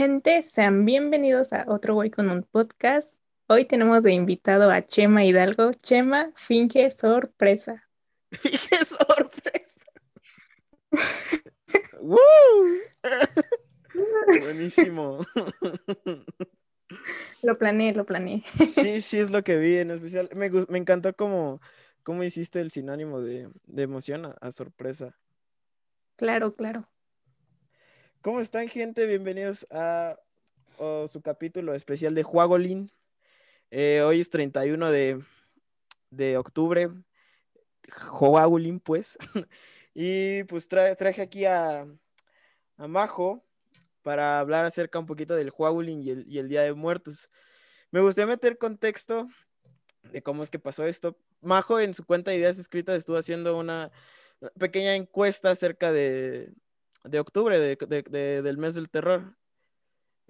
Gente, sean bienvenidos a Otro Güey con un podcast. Hoy tenemos de invitado a Chema Hidalgo. Chema, finge sorpresa. Finge sorpresa. ¡Woo! Buenísimo. Lo planeé, lo planeé. Sí, sí, es lo que vi en especial. Me, me encantó cómo, cómo hiciste el sinónimo de, de emoción a, a sorpresa. Claro, claro. ¿Cómo están, gente? Bienvenidos a su capítulo especial de Juagolín. Eh, hoy es 31 de, de octubre. Juagolín, pues. Y pues tra- traje aquí a, a Majo para hablar acerca un poquito del Juagolín y el, y el Día de Muertos. Me gustaría meter contexto de cómo es que pasó esto. Majo en su cuenta de ideas escritas estuvo haciendo una pequeña encuesta acerca de, de octubre, de- de- de- del mes del terror.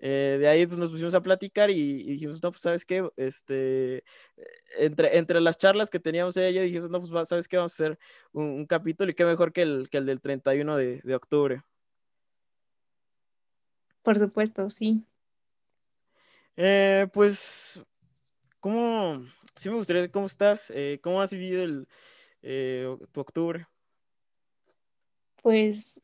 Eh, de ahí pues, nos pusimos a platicar y, y dijimos, no, pues sabes qué, este, entre, entre las charlas que teníamos ella y yo dijimos, no, pues sabes qué, vamos a hacer un, un capítulo y qué mejor que el, que el del 31 de, de octubre. Por supuesto, sí. Eh, pues, ¿cómo? Sí me gustaría, ¿cómo estás? Eh, ¿cómo has vivido el, tu octubre? Pues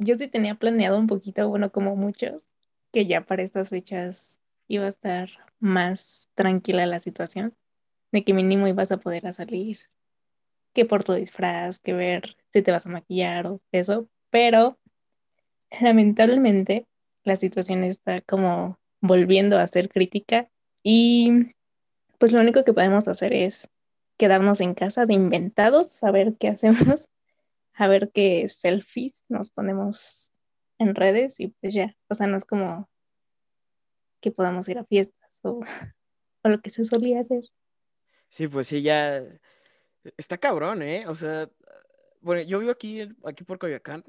yo sí tenía planeado un poquito, bueno, como muchos, que ya para estas fechas iba a estar más tranquila la situación, de que mínimo ibas a poder salir, que por tu disfraz, que ver si te vas a maquillar o eso, pero lamentablemente la situación está como volviendo a ser crítica y pues lo único que podemos hacer es quedarnos en casa de inventados, saber qué hacemos, a ver qué selfies nos ponemos en redes y pues ya, o sea, no es como que podamos ir a fiestas o, o lo que se solía hacer. Sí, pues sí, ya está cabrón, ¿eh? O sea, bueno, yo vivo aquí, aquí por Coyoacán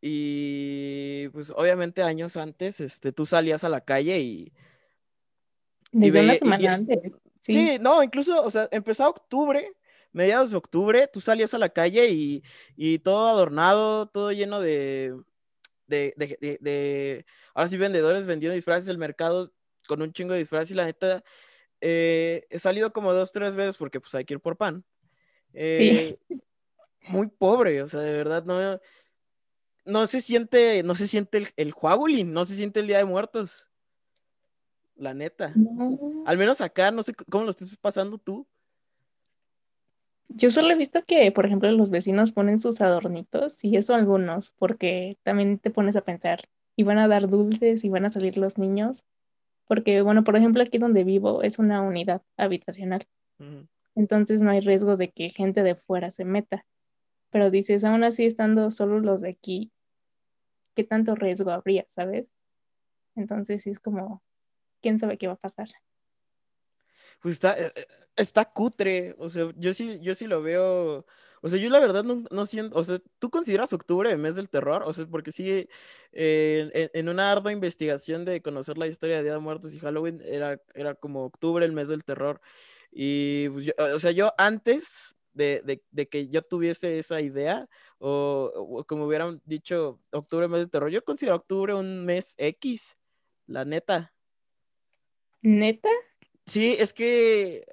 y pues obviamente años antes, este, tú salías a la calle y, y Desde una semana antes, sí, Sí, no, incluso, o sea, empezaba octubre, mediados de octubre, tú salías a la calle y, y todo adornado, todo lleno de, de, de, de- de- ahora sí, vendedores vendiendo disfraces, el mercado con un chingo de disfraces y la neta, eh, he salido como dos, tres veces porque pues hay que ir por pan. sí. Eh, muy pobre, o sea, de verdad, no, no se siente, no se siente el, el Juagulín, no se siente el Día de Muertos, la neta. No, Al menos acá, no sé cómo lo estés pasando tú. Yo solo he visto que, por ejemplo, los vecinos ponen sus adornitos y eso algunos, porque también te pones a pensar, y van a dar dulces y van a salir los niños, porque, bueno, por ejemplo, aquí donde vivo es una unidad habitacional, entonces no hay riesgo de que gente de fuera se meta, pero dices, aún así estando solo los de aquí, ¿qué tanto riesgo habría, sabes? Entonces sí es como, ¿quién sabe qué va a pasar? Pues está, eh, eh, está cutre, o sea, yo sí, yo sí lo veo, o sea, yo la verdad no, no siento, o sea, ¿tú consideras octubre el mes del terror? O sea, porque sí, eh, en, en una ardua investigación de conocer la historia de Día de Muertos y Halloween, era, era como octubre el mes del terror, y, pues, yo- o sea, yo antes de, de- que yo tuviese esa idea, o, o como hubieran dicho octubre mes del terror, yo considero octubre un mes X, la neta. ¿Neta? Sí, es que,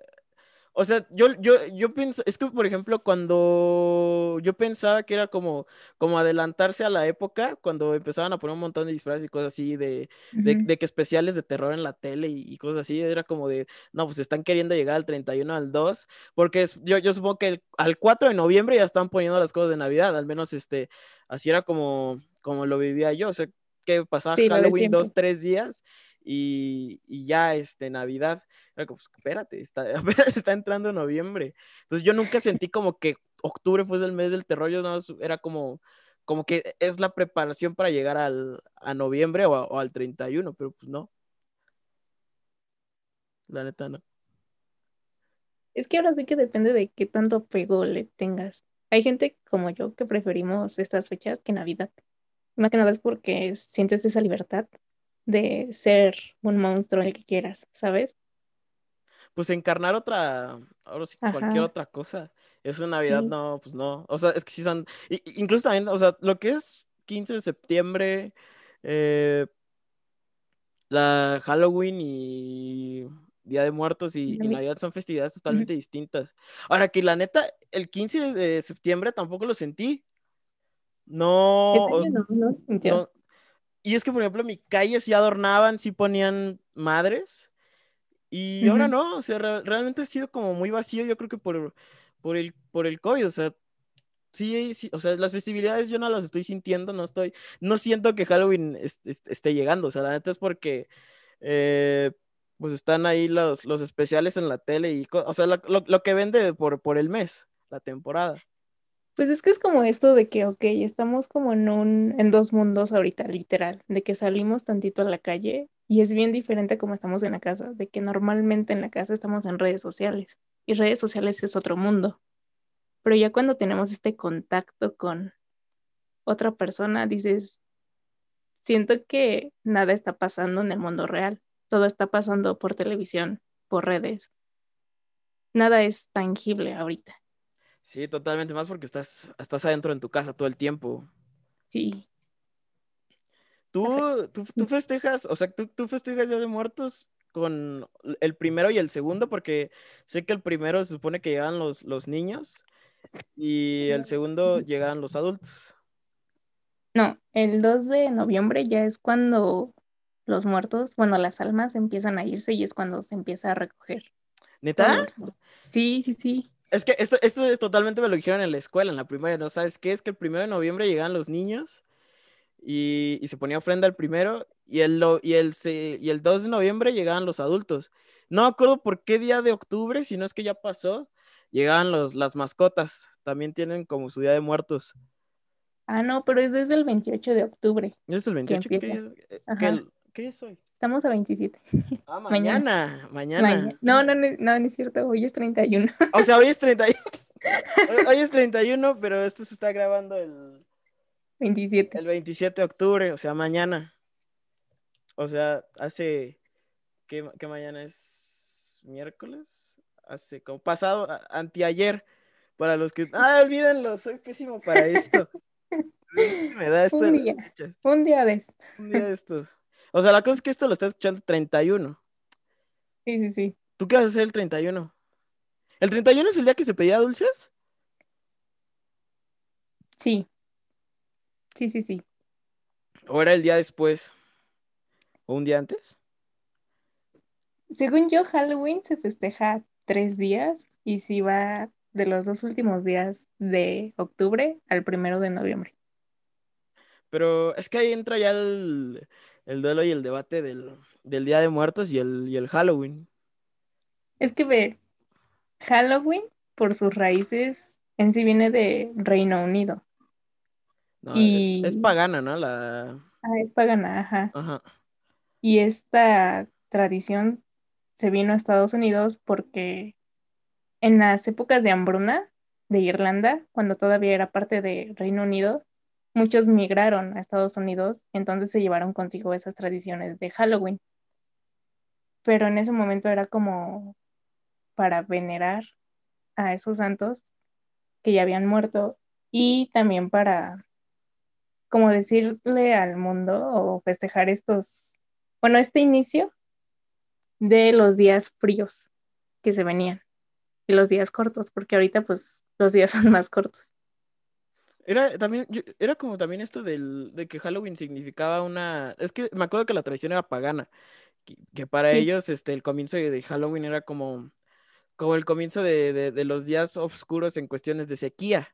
o sea, yo, yo, yo pienso, es que, por ejemplo, cuando yo pensaba que era como, como adelantarse a la época, cuando empezaban a poner un montón de disfraces y cosas así, de, de, de que especiales de terror en la tele y, y cosas así, era como de, no, pues están queriendo llegar al 31, al 2, porque es- yo, yo supongo que el- al 4 de noviembre ya están poniendo las cosas de Navidad, al menos este, así era como, como lo vivía yo, o sea, que pasaba Sí, Halloween dos, tres días y, ya, este, Navidad. Pues, espérate, está, está entrando noviembre. Entonces yo nunca sentí como que octubre fuese el mes del terror, yo nada más era como, como que es la preparación para llegar al, a noviembre o, a- o al 31, pero pues no, la neta no. Es que ahora sí que depende de qué tanto apego le tengas. Hay gente como yo que preferimos estas fechas que Navidad. Más que nada es porque sientes esa libertad de ser un monstruo el que quieras, ¿sabes? Pues encarnar otra, ahora sí, cualquier otra cosa. Eso en Navidad sí, no, pues no. O sea, es que sí son, incluso también, o sea, lo que es 15 de septiembre, eh, la Halloween y Día de Muertos y, y Navi- Navidad son festividades totalmente distintas. Ahora que la neta, el 15 de septiembre tampoco lo sentí. No, Este no, no no. Y es que, por ejemplo, mi calle sí adornaban, sí ponían madres. Y ahora no, o sea, re- realmente ha sido como muy vacío, yo creo que por, por el, por el COVID, o sea, sí, sí, o sea, las festividades yo no las estoy sintiendo, no estoy, no siento que Halloween es- es- esté llegando, o sea, la neta es porque, eh, pues están ahí los, los especiales en la tele y, o sea, lo, lo- lo que vende por, por el mes, la temporada. Pues es que es como esto de que, ok, estamos como en un, en dos mundos ahorita, literal, de que salimos tantito a la calle y es bien diferente a como estamos en la casa, de que normalmente en la casa estamos en redes sociales y redes sociales es otro mundo. Pero ya cuando tenemos este contacto con otra persona, dices, siento que nada está pasando en el mundo real, todo está pasando por televisión, por redes, nada es tangible ahorita. Sí, totalmente, más porque estás, estás adentro en tu casa todo el tiempo. Sí. ¿Tú, tú, tú festejas, o sea, tú, tú festejas Día de Muertos con el primero y el segundo? Porque sé que el primero se supone que llegan los, los niños y el segundo llegan los adultos. No, el 2 de noviembre ya es cuando los muertos, bueno, las almas empiezan a irse y es cuando se empieza a recoger ¿Neta? Sí, sí, sí. Es que esto, esto es totalmente me lo dijeron en la escuela, en la primaria, ¿no? ¿Sabes qué? Es que el primero de noviembre llegan los niños y, y se ponía ofrenda el primero y el, lo- y, el, y el 2 de noviembre llegaban los adultos. No me acuerdo por qué día de octubre, si no es que ya pasó, llegaban los, las mascotas. También tienen como su día de muertos. Ah, no, pero es desde el 28 de octubre. ¿Es el 28? ¿Qué eh, qué- qué es hoy? Estamos a 27. Ah, Mañana. mañana, mañana. Maña- No, no, no, no, no es cierto. Hoy es 31. O sea, hoy es 31. Hoy, es 31, pero esto se está grabando el, 27. el 27 de octubre, o sea, mañana. O sea, hace. ¿Qué, qué mañana es? ¿Miércoles? Hace como pasado, a- anteayer. Para los que. ¡Ah, olvídenlo! Soy pésimo para esto. Me da esto. Un día. Un día de esto. Un día de estos. O sea, la cosa es que esto lo está escuchando 31. Sí, sí, sí. ¿Tú qué vas a hacer el 31? ¿El 31 es el día que se pedía dulces? Sí. Sí, sí, sí. ¿O era el día después? ¿O un día antes? Según yo, Halloween se festeja tres días y si va de los dos últimos días de octubre al primero de noviembre. Pero es que ahí entra ya el, el duelo y el debate del, del Día de Muertos y el, y el Halloween. Es que ve, Halloween, por sus raíces, en sí viene de Reino Unido. No, Y- es, es pagana, ¿no? La... Ah, es pagana, ajá. Ajá. Y esta tradición se vino a Estados Unidos porque en las épocas de hambruna de Irlanda, cuando todavía era parte de Reino Unido, muchos migraron a Estados Unidos, entonces se llevaron consigo esas tradiciones de Halloween. Pero en ese momento era como para venerar a esos santos que ya habían muerto y también para como decirle al mundo o festejar estos, bueno, este inicio de los días fríos que se venían y los días cortos, porque ahorita pues los días son más cortos. Era también, yo- era como también esto del, de que Halloween significaba una. Es que me acuerdo que la tradición era pagana. Que, que para Sí. ellos, este, el comienzo de, Halloween era como, como el comienzo de, de- de los días oscuros en cuestiones de sequía.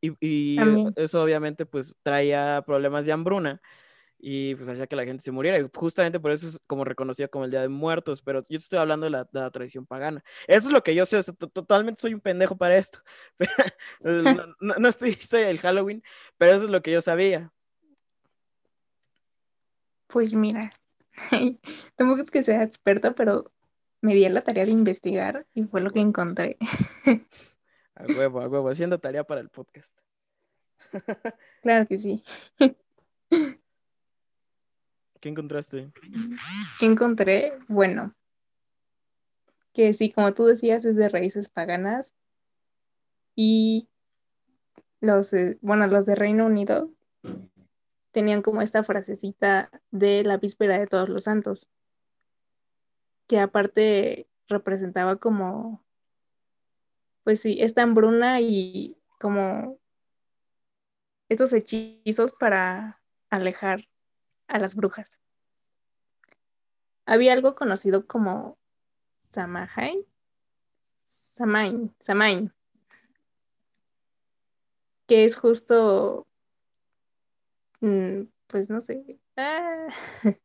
Y, y eso obviamente pues traía problemas de hambruna y pues hacía que la gente se muriera. Y justamente por eso es como reconocido como el Día de Muertos, pero yo estoy hablando de la, de la tradición pagana. Eso es lo que yo sé, o sea, to- totalmente soy un pendejo para esto. No, no- no estoy historia del Halloween, pero eso es lo que yo sabía. Pues mira, tampoco es que sea experta, pero me di a la tarea de investigar y fue lo que encontré. A huevo, a huevo, haciendo tarea para el podcast. Claro que sí. ¿Qué encontraste? ¿Qué encontré? Bueno, que sí, como tú decías, es de raíces paganas y los, eh, bueno, los de Reino Unido tenían como esta frasecita de la víspera de todos los santos, que aparte representaba como, pues sí, esta hambruna y como estos hechizos para alejar a las brujas. Había algo conocido como Samahain, Samain, Samain, que es justo, mm, pues no sé, ah,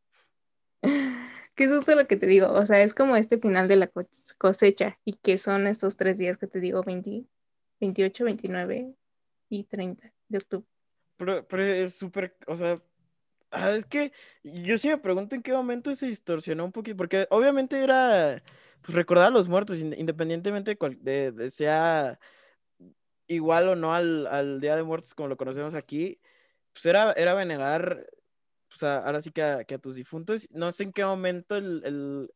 que es justo lo que te digo, o sea, es como este final de la cosecha y que son estos tres días que te digo, 20, 28, 29 y 30 de octubre. Pero, pero es súper, o sea, ah, es que yo sí me pregunto en qué momento se distorsionó un poquito, porque obviamente era, pues recordar a los muertos, independientemente de, de, sea igual o no al, al, Día de Muertos como lo conocemos aquí, pues era, era venerar o sea, ahora sí que a, tus difuntos. No sé en qué momento el,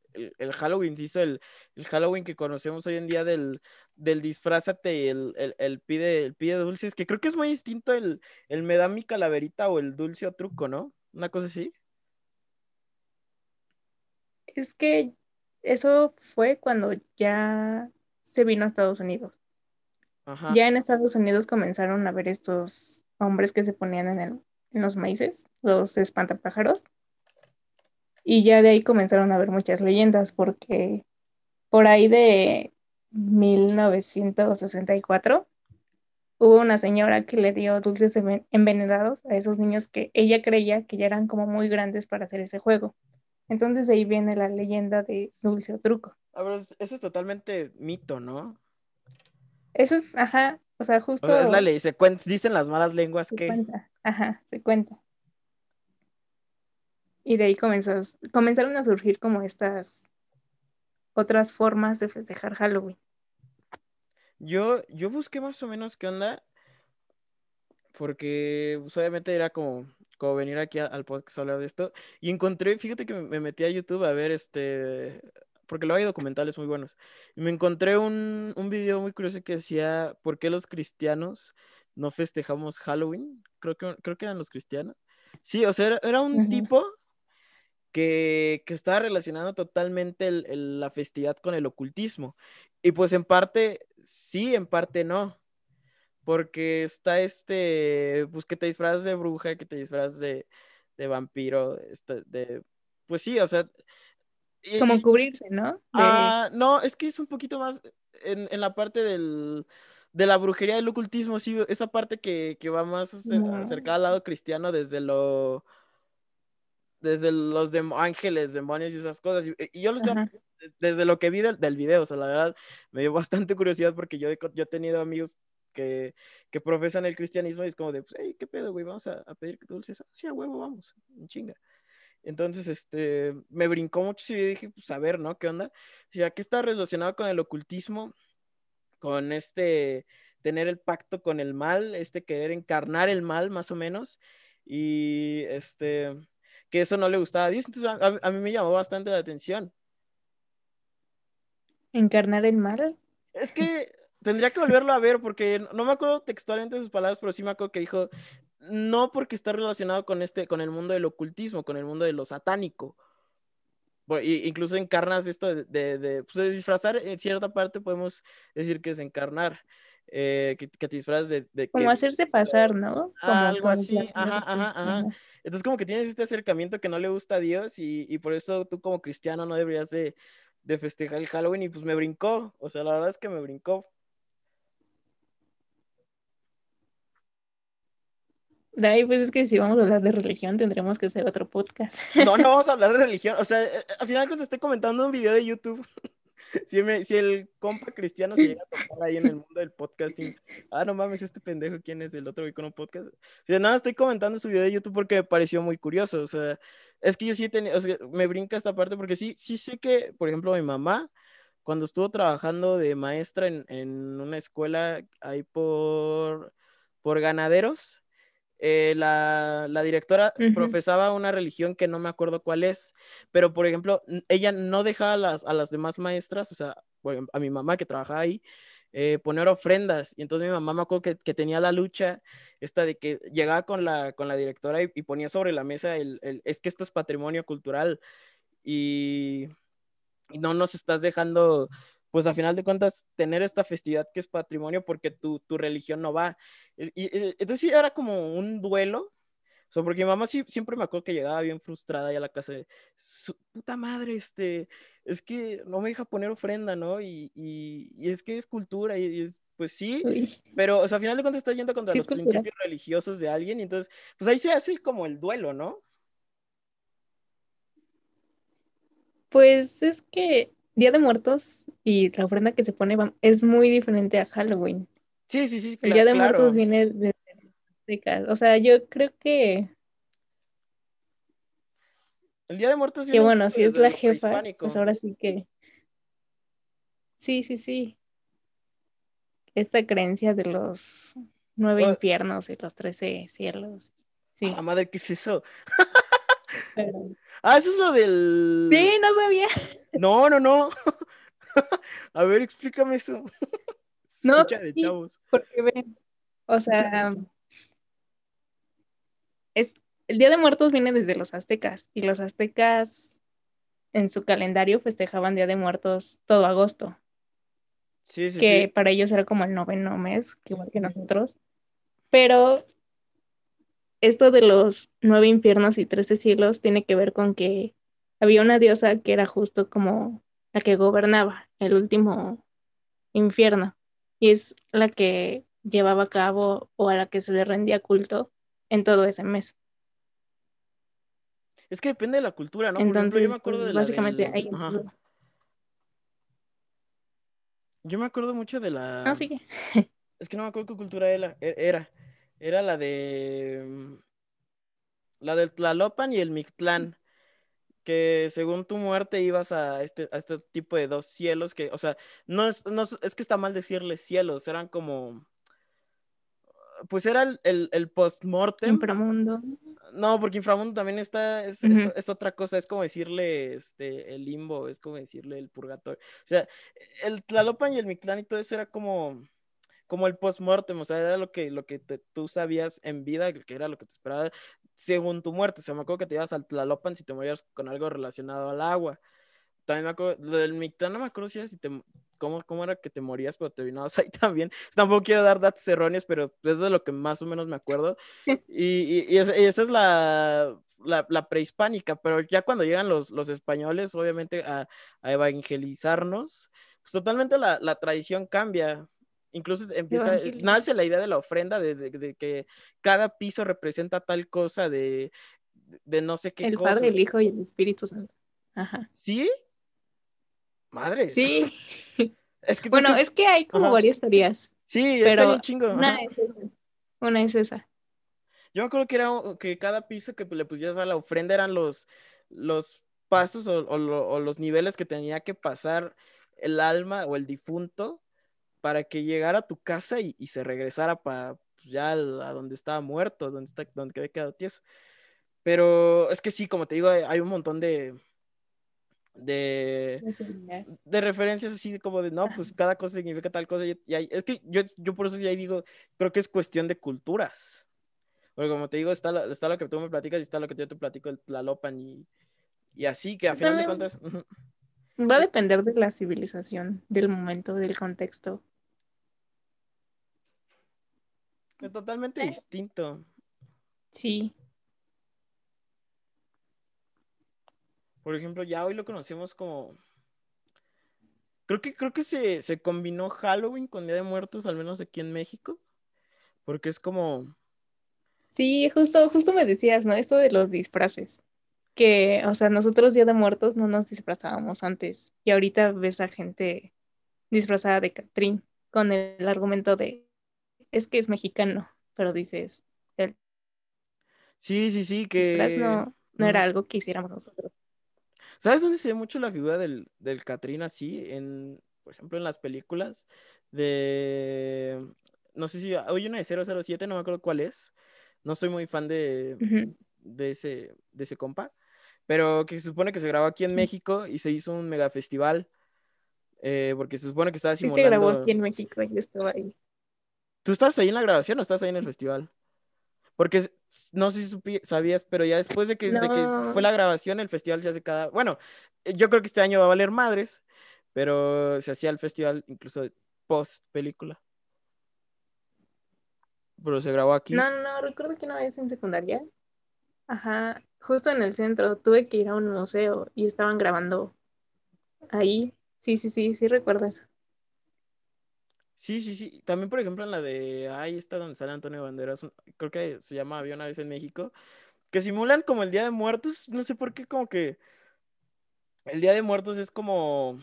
Halloween se hizo el, Halloween que conocemos hoy en día del, del disfrázate y el, el, pide, el pide dulces, que creo que es muy distinto el, el me da mi calaverita o el dulce o truco, ¿no? Una cosa así. Es que eso fue cuando ya se vino a Estados Unidos. Ya en Estados Unidos comenzaron a ver estos hombres que se ponían en el en los maíces, los espantapájaros. Y ya de ahí comenzaron a haber muchas leyendas, porque por ahí de 1964 hubo una señora que le dio dulces envenenados a esos niños que ella creía que ya eran como muy grandes para hacer ese juego. Entonces ahí viene la leyenda de dulce o truco. A ver, eso es totalmente mito, ¿no? Eso es, ajá, o sea, justo... es la ley, se dicen las malas lenguas que... Ajá, se cuenta. Y de ahí comenzó, comenzaron a surgir como estas otras formas de festejar Halloween. Yo, yo busqué más o menos qué onda, porque pues, obviamente era como, como venir aquí al podcast a hablar de esto, y encontré, fíjate que me metí a YouTube a ver este, porque luego hay documentales muy buenos, y me encontré un, un video muy curioso que decía, ¿por qué los cristianos no festejamos Halloween, creo que, creo que eran los cristianos. Sí, o sea, era, un tipo que, que, estaba relacionando totalmente la festividad con el ocultismo. Y pues en parte sí, en parte no. Porque está este, pues que te disfrazas de bruja, que te disfrazas de, de vampiro, este, de, pues sí, o sea... Como cubrirse, ¿no? Ah, no, es que es un poquito más en, en la parte del de la brujería del ocultismo, sí, esa parte que, va más acercada al lado cristiano desde lo desde los ángeles, demonios y esas cosas. Y, yo lo estoy, desde lo que vi del, del, video, o sea, la verdad me dio bastante curiosidad porque yo, yo he tenido amigos que, que profesan el cristianismo y es como de, pues, hey, ¿qué pedo, güey? Vamos a, pedir que dulces. Sí, a huevo, vamos, en chinga. Entonces, este, me brincó mucho y dije, pues, a ver, ¿no? ¿Qué onda? O sea, ¿qué está relacionado con el ocultismo? con este tener el pacto con el mal, este querer encarnar el mal más o menos, y este, que eso no le gustaba a Dios, entonces a, mí me llamó bastante la atención. ¿Encarnar el mal? Es que tendría que volverlo a ver porque no me acuerdo textualmente de sus palabras, pero sí me acuerdo que dijo, no porque está relacionado con este, con el mundo del ocultismo, con el mundo de lo satánico, incluso encarnas esto de, de, pues, disfrazar, en cierta parte podemos decir que es encarnar, eh, que, te disfrazas de... como hacerse pasar, ¿no? Como algo así, ajá, ajá, ajá. Entonces como que tienes este acercamiento que no le gusta a Dios y, y por eso tú como cristiano no deberías de, de festejar el Halloween y pues me brincó, o sea, la verdad es que me brincó. De ahí, pues es que si vamos a hablar de religión, tendremos que hacer otro podcast. No, no vamos a hablar de religión. O sea, eh, al final cuando estoy comentando un video de YouTube, si, me, si el compa cristiano se llega a tocar ahí en el mundo del podcasting, ah, no mames, este pendejo, ¿quién es el otro con un podcast? Si de nada estoy comentando su video de YouTube porque me pareció muy curioso. O sea, es que yo sí tenía, o sea, me brinca esta parte porque sí, sí sé que, por ejemplo, mi mamá, cuando estuvo trabajando de maestra en, en una escuela ahí por, por ganaderos, eh, la, directora profesaba una religión que no me acuerdo cuál es, pero por ejemplo, ella no dejaba a las, a las demás maestras, o sea, a mi mamá que trabajaba ahí, eh, poner ofrendas. Y entonces mi mamá me acuerdo que, que, tenía la lucha esta de que llegaba con la, con la directora y, y ponía sobre la mesa el, el, es que esto es patrimonio cultural y, y no nos estás dejando pues a final de cuentas tener esta festividad que es patrimonio porque tu, tu religión no va. Y, y, entonces sí era como un duelo o sea, porque mi mamá sí, siempre me acuerdo que llegaba bien frustrada ahí a la casa de, su puta madre, este, es que no me deja poner ofrenda, ¿no? Y, y, y es que es cultura, y, y es, pues sí, Uy. pero, o sea, al final de cuentas está yendo contra sí, los principios religiosos de alguien, y entonces, pues ahí se hace como el duelo, ¿no? Pues es que Día de Muertos y la ofrenda que se pone es muy diferente a Halloween. Sí, sí, sí. El Día de claro. Muertos viene de o sea, yo creo que. El Día de Muertos. Que bueno, si es la jefa, pues ahora sí que. Sí, sí, sí. Esta creencia de los nueve oh. infiernos y los trece cielos. Sí. Ah, madre, ¿qué es eso? Ah, eso es lo del. Sí, no sabía. No, no, no. A ver, explícame eso. No, de chavos. porque ven, o sea, es, el Día de Muertos viene desde los aztecas y los aztecas en su calendario festejaban Día de Muertos todo agosto. Sí, sí, que sí. para ellos era como el noveno mes, que igual que nosotros. Pero esto de los nueve infiernos y trece cielos tiene que ver con que había una diosa que era justo como la que gobernaba el último infierno y es la que llevaba a cabo o a la que se le rendía culto en todo ese mes. Es que depende de la cultura, ¿no? Por Entonces, ejemplo, yo me acuerdo pues, de la básicamente del... ahí. Yo me acuerdo mucho de la... No, sigue. Es que no me acuerdo qué cultura era. Era, era la de... mm, La del Tlalopan y el Mictlán. Que según tu muerte ibas a este, a este tipo de dos cielos que, o sea, no es, no es, es que está mal decirles cielos, eran como pues era el, el, el post-mortem. Inframundo. No, porque inframundo también está, es, es, es otra cosa, es como decirle este, el limbo, es como decirle el purgatorio. O sea, el Tlalopan y el Mictlán y todo eso era como, como el post-mortem, o sea, era lo que, lo que te- tú sabías en vida, que era lo que te esperaba según tu muerte. O sea, me acuerdo que te ibas al Tlalopan si te morías con algo relacionado al agua. También me acuerdo, lo del Mictlán no me acuerdo si era si te, cómo, cómo era que te morías, pero te vinabas ahí también. Tampoco quiero dar datos erróneos, pero es de lo que más o menos me acuerdo. Y, y- y esa, es la, la, la prehispánica, pero ya cuando llegan los, los españoles, obviamente, a, a evangelizarnos, pues totalmente la, la tradición cambia. Incluso empieza, Evangelizar. nace la idea de la ofrenda, de, de- de que cada piso representa tal cosa, de, de no sé qué El cosa. Padre, el Hijo y el Espíritu Santo. Ajá. ¿Sí? Madre. Sí. Es que tú- Bueno, tú- es que hay como Ajá. varias teorías, Sí, está pero bien chingo. una es esa. Una es esa. Yo me acuerdo que era que cada piso que le pusieras a la ofrenda eran los, los pasos o, o los niveles que tenía que pasar el alma o el difunto para que llegara a tu casa y, y se regresara para ya al- a donde estaba muerto, donde, está, donde había quedado tieso. Pero es que sí, como te digo, hay, un montón de, de, de referencias así como de, no, pues cada cosa significa tal cosa. Y, y es que yo, yo por eso ya digo, creo que es cuestión de culturas. Porque como te digo, está, la- está lo que tú me platicas y está lo que yo te platico, el Tlalopan y, y así, que a final de cuentas... Va a depender de la civilización, del momento, del contexto. Es totalmente Eh. distinto. Sí. Por ejemplo, ya hoy lo conocemos como... Creo que, creo que se, se combinó Halloween con Día de Muertos, al menos aquí en México. Porque es como... Sí, justo, justo me decías, ¿no? Esto de los disfraces. Que, o sea, nosotros Día de Muertos no nos disfrazábamos antes. Y ahorita ves a gente disfrazada de Catrín con el argumento de, es que es mexicano, pero dices, el Sí, sí, sí, que... no, no era algo que hiciéramos nosotros. ¿Sabes dónde se ve mucho la figura del, del Catrín así? En, por ejemplo, en las películas de... No sé si... Hay una de 007, no me acuerdo cuál es. No soy muy fan de, de ese, de ese compa. Pero que se supone que se grabó aquí en Sí. México y se hizo un mega festival. eh, porque se supone que estaba Sí se grabó simulando. aquí en México, yo estaba ahí. ¿Tú estás ahí en la grabación o estás ahí en el festival? Porque no sé si sabías, pero ya después de que, de que fue la grabación, el festival se hace cada... Bueno, eh, yo creo que este año va a valer madres, pero se hacía el festival incluso post película. Pero se grabó aquí. No, no, recuerdo que una vez en secundaria, ajá, justo en el centro, tuve que ir a un museo y estaban grabando ahí. Sí, sí, sí, sí recuerdo eso. Sí, sí, sí. También, por ejemplo, en la de... Ahí está donde sale Antonio Banderas. Creo que se llama Había una vez en México. Que simulan como el Día de Muertos. No sé por qué, como que... El Día de Muertos es como...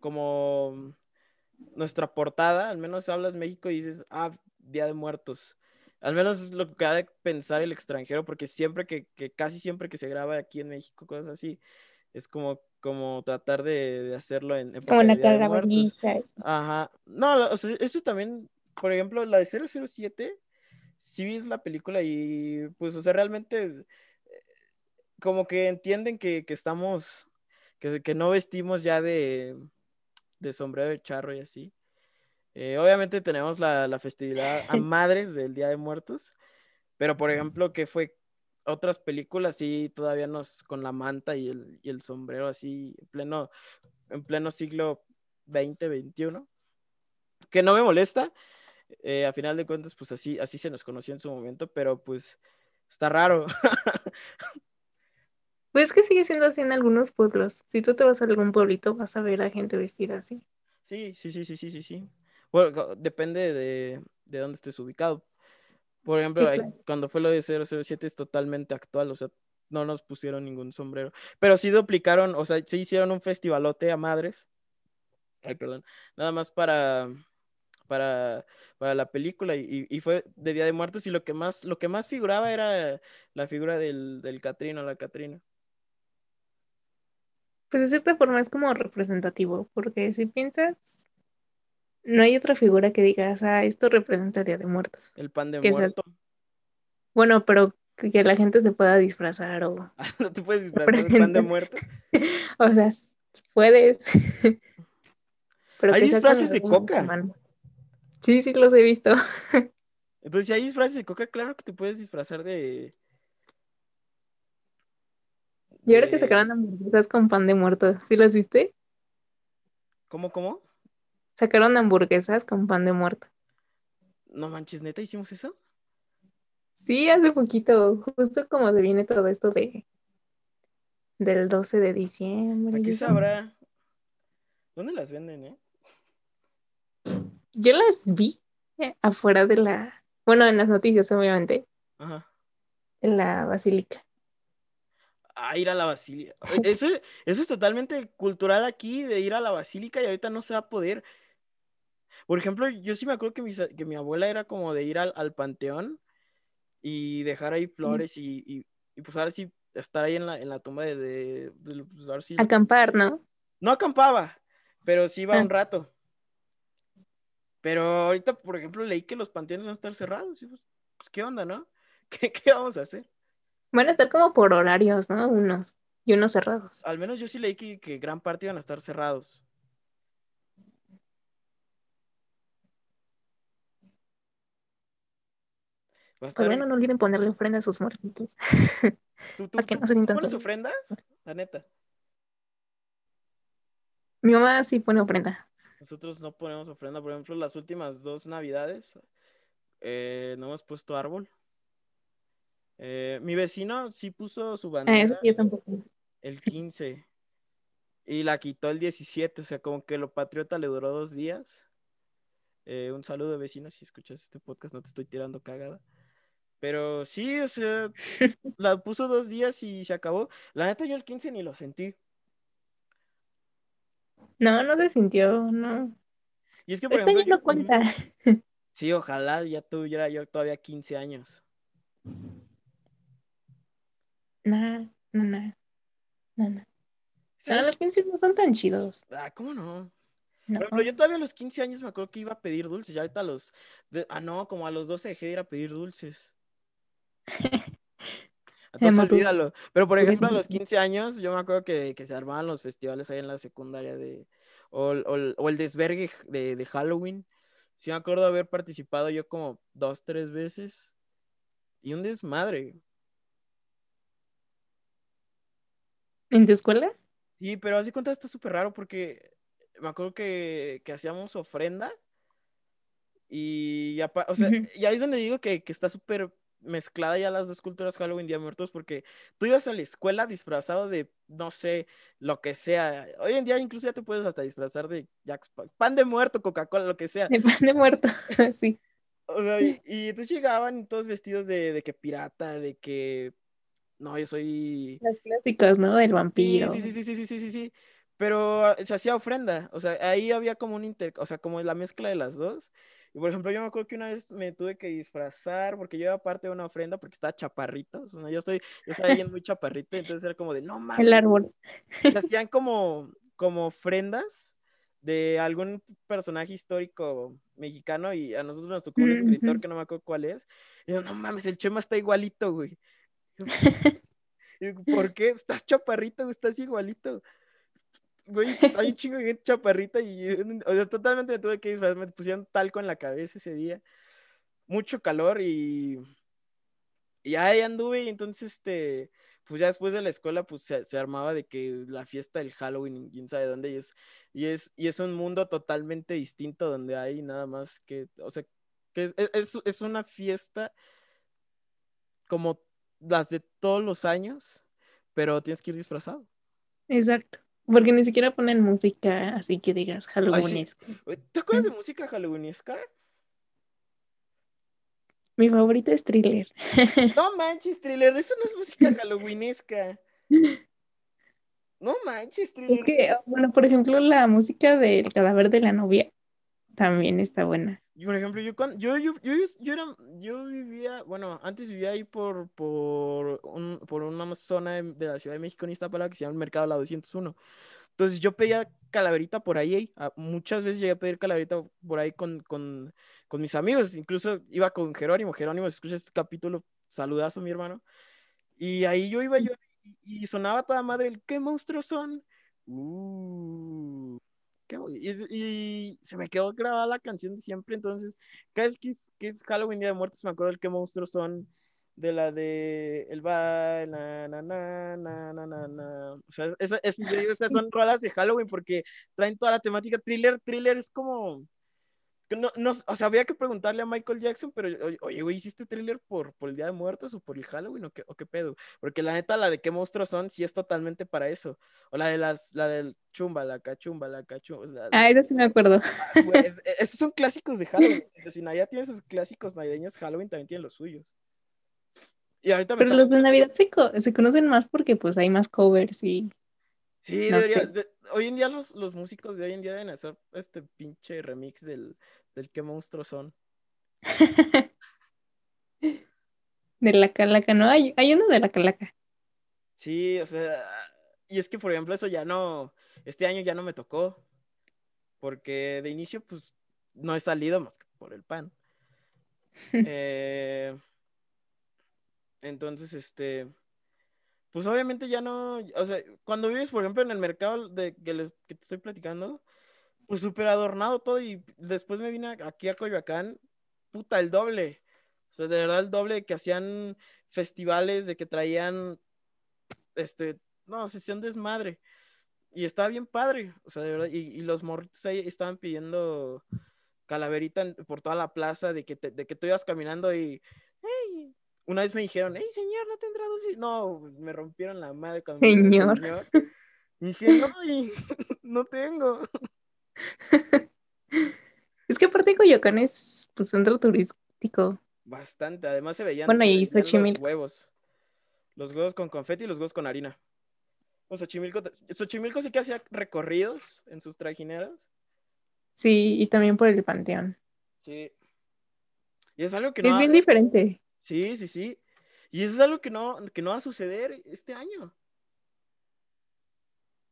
Como... Nuestra portada. Al menos hablas México y dices, ah, Día de Muertos. Al menos es lo que ha de pensar el extranjero. Porque siempre que... que casi siempre que se graba aquí en México, cosas así. Es como... Como tratar de, de hacerlo en época Como la Muertos. cagadita. Ajá. No, o sea, eso también, por ejemplo, la de 007, si ves la película y pues, o sea, realmente como que entienden que, que estamos, que, que no vestimos ya de, de sombrero de charro y así. Eh, obviamente tenemos la, la festividad a madres del Día de Muertos, pero por ejemplo, que fue otras películas, sí, todavía nos, con la manta y el, y el sombrero así, en pleno, en pleno siglo XX, XXI que no me molesta. Eh, a final de cuentas, pues así, así se nos conoció en su momento, pero pues está raro. Pues que sigue siendo así en algunos pueblos. Si tú te vas a algún pueblito, vas a ver a gente vestida así. sí, sí, sí, sí, sí, sí, sí. Bueno, depende de, de dónde estés ubicado. Por ejemplo, Sí, ahí- claro. cuando fue lo de 007 es totalmente actual, o sea, no nos pusieron ningún sombrero. Pero sí duplicaron, o sea, sí hicieron un festivalote a madres. Ay, perdón. Nada más para, para, para la película y, y fue de Día de Muertos y lo que más, lo que más figuraba era la figura del, del Catrino, la Catrina. Pues de cierta forma es como representativo, porque si piensas, no hay otra figura que digas, ah, esto representa el Día de Muertos. El pan de Que sea- muerto. Bueno, pero que que la gente se pueda disfrazar o, ¿No te puedes disfrazar de pan de muerto? o sea, puedes. Pero Hay que disfraces de coca. Sí, sí los he visto. Entonces, si hay disfraces de coca, claro que te puedes disfrazar de. Y ahora que de- sacaron hamburguesas con pan de muerto, ¿sí las viste? ¿Cómo, cómo? Sacaron hamburguesas con pan de muerto. No manches, neta, hicimos eso. Sí, hace poquito, justo como se viene todo esto de del 12 de diciembre. ¿A y qué eso. sabrá? ¿Dónde las venden, eh? Yo las vi eh, afuera de la, bueno, en las noticias, obviamente, Ajá. en la basílica. Ah, ir a la basílica. Eso, eso es totalmente cultural aquí, de ir a la basílica y ahorita no se va a poder. Por ejemplo, yo sí me acuerdo que mi, que mi abuela era como de ir al, al panteón y dejar ahí flores y, y, y, pues ahora sí estar ahí en la, en la tumba de, de- de- pues ahora sí- Acampar, ¿no? No acampaba, pero sí iba Ah. un rato. Pero ahorita, por ejemplo, leí que los panteones van a estar cerrados. y pues, pues, ¿qué onda, no? ¿Qué, qué vamos a hacer? Van a estar como por horarios, ¿no? Unos y unos cerrados. Al menos yo sí leí que, que gran parte iban a estar cerrados. Va a Pues estar... bueno, no olviden ponerle ofrenda a sus muertitos. ¿Tú, tú, para que tú- no se sientan pones ofrendas? La neta. Mi mamá sí pone ofrenda. Nosotros no ponemos ofrenda. Por ejemplo, las últimas dos navidades eh, no hemos puesto árbol. Eh, mi vecino sí puso su Ah, eso bandera sí, yo tampoco. el 15 y la quitó el 17. O sea, como que lo patriota le duró dos días. Eh, un saludo, vecino, si escuchas este podcast, no te estoy tirando cagada. Pero sí, o sea, la puso dos días y se acabó. La neta, yo el 15 ni lo sentí. No, no se sintió, no. Y es que, por ejemplo, no cuenta. Sí, ojalá ya tuviera yo todavía 15 años. Nah, no. No, no. No, ¿Sabes? los 15 no son tan chidos. Ah, ¿cómo no? No. Por ejemplo, yo todavía a los 15 años me acuerdo que iba a pedir dulces. Ya ahorita a los. de- Ah, no, como a los 12 dejé de ir a pedir dulces. Entonces olvídalo. Pero por ejemplo, a los maduro. 15 años, yo me acuerdo que, que se armaban los festivales ahí en la secundaria de, o, o- o el desvergue de, de Halloween. Sí me acuerdo haber participado yo como dos, tres veces. Y un desmadre. ¿En tu escuela? Sí, pero así cuenta está súper raro porque me acuerdo que, que hacíamos ofrenda y ya, pa- o sea, Ujú. y ahí es donde digo que, que está súper mezclada ya las dos culturas Halloween, Día de Muertos, porque tú ibas a la escuela disfrazado de, no sé, lo que sea. Hoy en día incluso ya te puedes hasta disfrazar de Jack pan de muerto, Coca-Cola, lo que sea. De pan de muerto, sí. O sea, y, y entonces llegaban todos vestidos de, de que pirata, de que, no, yo soy... Las clásicas, ¿no? Del vampiro. sí, sí, sí, sí, sí, sí, sí, sí. Pero se hacía ofrenda, o sea, ahí había como un inter, o sea, como la mezcla de las dos. Y por ejemplo, yo me acuerdo que una vez me tuve que disfrazar porque yo era parte de una ofrenda porque estaba chaparrito, o sea, yo estoy, yo estaba bien muy chaparrito, entonces era como de, no El mames, árbol. se hacían como, como ofrendas de algún personaje histórico mexicano y a nosotros nos tocó un escritor que no me acuerdo cuál es. Y yo, no mames, el Chema está igualito, güey. Yo, ¿Por qué? Estás chaparrito, güey, estás igualito. Güey, hay un chingo de gente chaparrita y o sea, totalmente me tuve que disfrazar, me pusieron talco en la cabeza ese día. Mucho calor y, y ahí anduve y entonces este pues ya después de la escuela pues se, se armaba de que la fiesta del Halloween quién sabe dónde y es y es y es un mundo totalmente distinto donde hay nada más que o sea que es, es, es una fiesta como las de todos los años pero tienes que ir disfrazado. Exacto. Porque ni siquiera ponen música así que digas Ay, sí. ¿Te acuerdas de música halloweenesca? Mi favorito es thriller. No manches, thriller, eso no es música halloweenesca. No manches, Es thriller. que, bueno, por ejemplo, la música del cadáver de la novia también está buena. Y, por ejemplo, yo, cuando, yo, yo, yo, yo era, yo vivía, bueno, antes vivía ahí por, por, un, por una zona de, de la Ciudad de México en Iztapalapa que se llama el Mercado La 201. Entonces yo pedía calaverita por ahí, ah, muchas veces llegué a pedir calaverita por ahí con, con, con mis amigos, incluso iba con Jerónimo, Jerónimo, si escuchas este capítulo, saludazo mi hermano, y ahí yo iba yo y, sonaba toda madre el ¿qué monstruos son? Uh, y, y se me quedó grabada la canción de siempre, entonces cada vez que es, que es Halloween, Día de Muertos, me acuerdo del qué monstruos son, de la de el va, na, na, na, na, na, na. O sea, esa, esa- yo digo, estas son rolas de Halloween porque traen toda la temática thriller, thriller es como no, no, o sea, había que preguntarle a Michael Jackson, pero oye, güey, ¿hiciste thriller por, por el Día de Muertos o por el Halloween o qué, o qué pedo? Porque la neta, la de qué monstruos son, sí es totalmente para eso. O la de las, la del chumba, la cachumba, la cachumba. o sea, Ah, eso sí me acuerdo. güey, es- esos son clásicos de Halloween. Si, si Navidad tiene sus clásicos navideños, Halloween también tiene los suyos. Y ahorita me Pero está... los de Navidad se, co- se conocen más porque pues hay más covers y Sí, no debería- de- hoy en día los, los músicos de hoy en día deben hacer este pinche remix del, del qué monstruos son. de la calaca, ¿no? Hay, hay uno de la calaca. Sí, o sea, y es que por ejemplo eso ya no, este año ya no me tocó, porque de inicio pues no he salido más que por el pan. Eh, entonces, este, pues obviamente ya no, o sea, cuando vives por ejemplo en el mercado de que, les, que te estoy platicando, pues súper adornado todo y después me vine aquí a Coyoacán, puta, el doble. O sea, de verdad el doble de que hacían festivales, de que traían, este, no, se hacían desmadre. Y estaba bien padre, o sea, de verdad, y, y los morritos ahí estaban pidiendo calaverita por toda la plaza, de que, te- de que tú ibas caminando y, hey, una vez me dijeron, hey, señor, ¿no tendrá dulce? No, me rompieron la madre cuando me dijeron, Señor. Y dije, no, y no tengo. Es que aparte Coyoacán es pues centro turístico. Bastante, además se veían, Bueno, se y vendían los Xochimilco. huevos. Los huevos con confeti y los huevos con harina. O Xochimilco, Xochimilco sí que hacía recorridos en sus trajineras. Sí, y también por el Panteón. Sí. Y es algo que no Es bien diferente. Sí, sí, sí. Y eso es algo que no, que no va a suceder este año.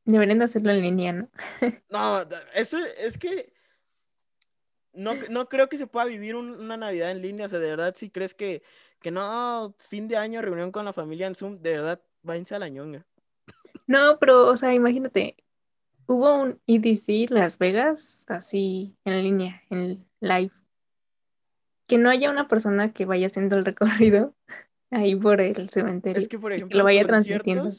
Deberían de hacerlo en línea, ¿no? No, eso es que no, no creo que se pueda vivir un- una Navidad en línea. O sea, de verdad, si crees que, que no, fin de año, reunión con la familia en Zoom, de verdad, váyanse a la ñonga. No, pero, o sea, imagínate, Hubo un EDC Las Vegas, así en línea, en live. Que no haya una persona que vaya haciendo el recorrido ahí por el cementerio. Es que, por ejemplo, lo vaya en transmitiendo.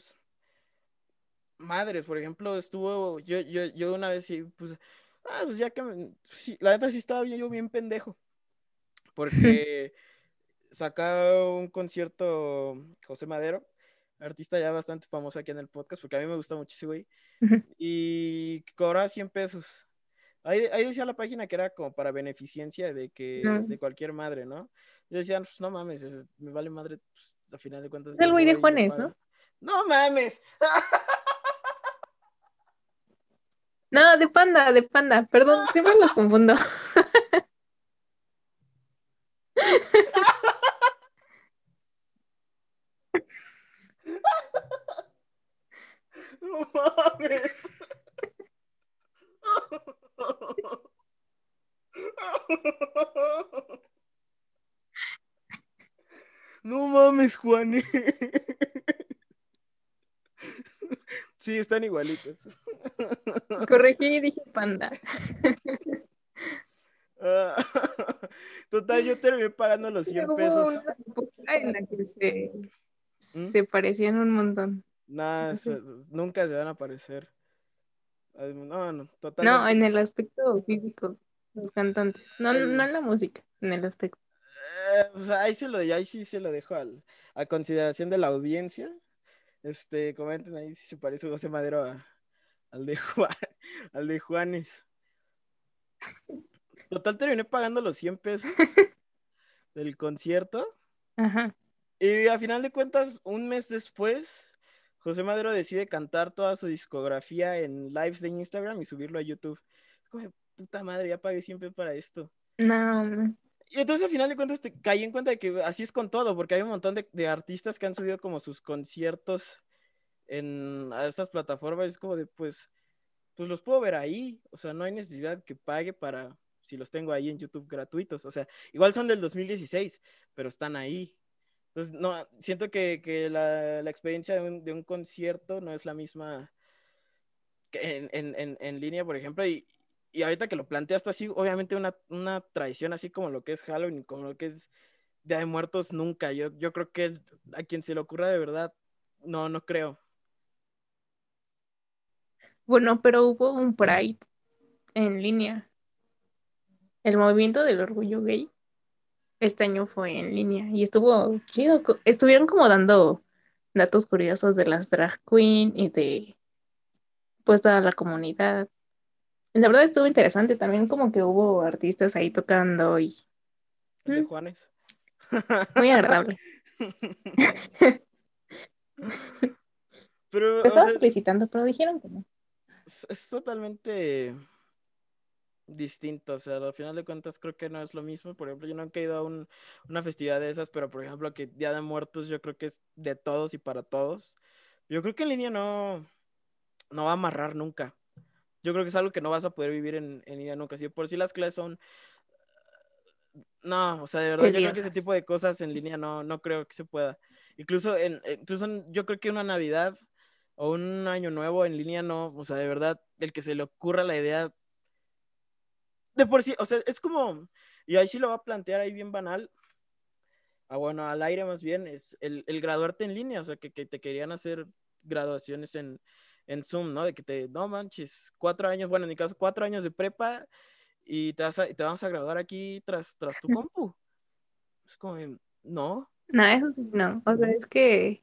madres, por ejemplo, estuvo, yo, yo, yo una vez sí, pues, ah, pues ya que, me- sí, la neta sí estaba bien, yo bien pendejo, porque saca un concierto José Madero, artista ya bastante famoso aquí en el podcast, porque a mí me gusta mucho ese güey, y cobraba 100 pesos. Ahí, ahí decía la página que era como para beneficencia de que, de cualquier madre, ¿no? Yo decía, pues no mames, es- me vale madre, pues, a final de cuentas. Es el güey de Juanes. ¿no? No mames. No, de panda, de panda. Perdón, siempre los confundo. No mames. No mames, Juan. Sí, están igualitos. Corregí y dije panda. Total, yo terminé pagando los 100 Hubo pesos. una época en la que se, se parecían un montón. Nada, nunca se van a aparecer. Ay, No, no, No, totalmente. en el aspecto físico, los cantantes. No, no en la música, en el aspecto. Eh, ahí, se lo, ahí sí se lo dejo al- a consideración de la audiencia. Este, comenten ahí si se parece José Madero a- al de Juan, al de Juanes. Total, terminé pagando los 100 pesos del concierto. Ajá. Y a final de cuentas, un mes después, José Madero decide cantar toda su discografía en lives de Instagram y subirlo a YouTube. Es como, de, puta madre, ya pagué siempre para esto. No, Y entonces al final de cuentas te caí en cuenta de que así es con todo, porque hay un montón de, de artistas que han subido como sus conciertos en a estas plataformas. Es como de, pues, pues los puedo ver ahí. O sea, no hay necesidad que pague para si los tengo ahí en YouTube gratuitos. O sea, igual son del 2016, pero están ahí. Entonces, no, siento que, que la, la experiencia de un, de un concierto no es la misma en, en, en línea, por ejemplo, y, y ahorita que lo planteas tú así, obviamente una, una tradición así como lo que es Halloween, como lo que es Día de Muertos, nunca. Yo, yo creo que a quien se le ocurra de verdad, no, no creo. Bueno, pero hubo un Pride en línea. El movimiento del orgullo gay este año fue en línea y estuvo chido. Estuvieron como dando datos curiosos de las drag queen y de pues toda la comunidad. La verdad estuvo interesante también como que hubo artistas ahí tocando y El de Mm. Juanes. muy agradable. Pero, Lo o estaba felicitando, pero dijeron que no. es, es totalmente distinto. O sea, al final de cuentas creo que no es lo mismo. Por ejemplo, yo nunca he ido a un- una festividad de esas, pero por ejemplo, que Día de Muertos yo creo que es de todos y para todos. Yo creo que en línea no, no va a amarrar nunca. Yo creo que es algo que no vas a poder vivir en, en línea nunca. Si por si las clases son... No, o sea, de verdad, yo creo que ese tipo de cosas en línea no, no creo que se pueda. Incluso, en, incluso en- yo creo que una Navidad o un año nuevo en línea no, o sea, de verdad, el que se le ocurra la idea de por sí, o sea, es como, y ahí sí lo va a plantear ahí bien banal, ah, bueno, al aire más bien, es el, el graduarte en línea, o sea, que, que te querían hacer graduaciones en, en Zoom, ¿no? De que te, no manches, cuatro años, bueno, en mi caso, cuatro años de prepa y te, vas a- y te vamos a graduar aquí tras, tras tu compu. Es como, no, No, eso sí, no. O sea, es que,